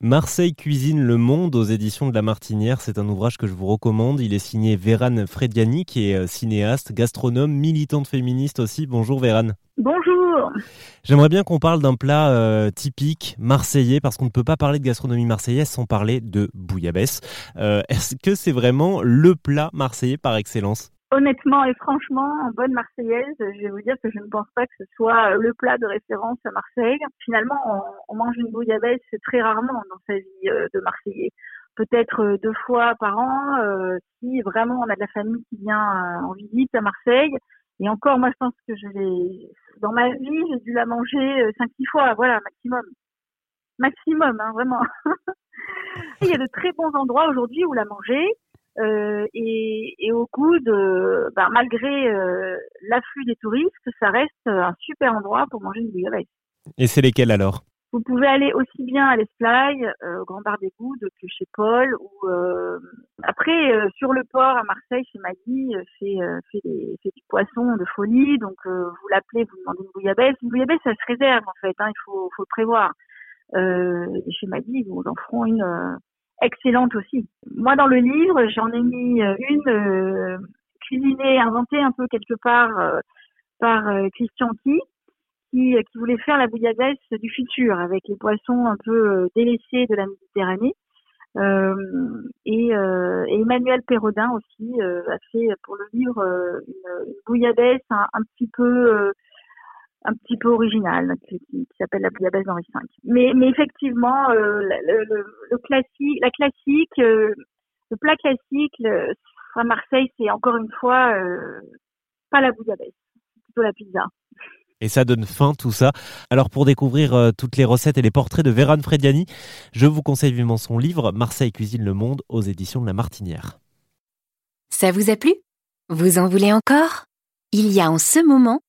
Marseille cuisine le monde aux éditions de La Martinière, c'est un ouvrage que je vous recommande. Il est signé Vérane Frediani, qui est euh, cinéaste, gastronome, militante féministe aussi. Bonjour Vérane. Bonjour. J'aimerais bien qu'on parle d'un plat euh, typique marseillais, parce qu'on ne peut pas parler de gastronomie marseillaise sans parler de bouillabaisse. Euh, est-ce que c'est vraiment le plat marseillais par excellence? Honnêtement et franchement, en bonne marseillaise, je vais vous dire que je ne pense pas que ce soit le plat de référence à Marseille. Finalement, on, mange une bouillabaisse très rarement dans sa vie euh, de Marseillais. Peut-être euh, deux fois par an, euh, si vraiment on a de la famille qui vient en visite à Marseille. Et encore, moi, je pense que je l'ai, dans ma vie, j'ai dû la manger cinq, six fois, voilà, maximum. Maximum, hein, vraiment. Il y a de très bons endroits aujourd'hui où la manger. Euh, et, et, au coup de, bah, malgré euh, l'afflux des touristes, ça reste un super endroit pour manger une bouillabaisse. Et c'est lesquels alors? Vous pouvez aller aussi bien à l'Esplagne, euh, au Grand Bar des Goudes, que chez Paul, ou après sur le port à Marseille, chez Maggie, fait, fait, du poisson de folie. Donc vous l'appelez, vous demandez une bouillabaisse. Une bouillabaisse, ça se réserve en fait, hein, il faut, faut le prévoir. et chez Maggie, vous en feront une excellente aussi. Moi, dans le livre, j'en ai mis euh, une euh, cuisinée, inventée un peu quelque part euh, par Christian Key, qui, voulait faire la bouillabaisse du futur avec les poissons un peu délaissés de la Méditerranée. Euh, et, euh, Emmanuel Perrodin aussi a fait pour le livre une, une bouillabaisse un, petit peu un petit peu original qui, qui s'appelle la bouillabaisse d'Henri V. Mais, mais effectivement, euh, le, le, le, classique, la classique, euh, le plat classique le, à Marseille, c'est encore une fois euh, pas la bouillabaisse, plutôt la pizza. Et ça donne faim tout ça. Alors pour découvrir euh, toutes les recettes et les portraits de Vérane Frediani, je vous conseille vivement son livre Marseille cuisine le monde aux éditions de La Martinière. Ça vous a plu? Vous en voulez encore? Il y a en ce moment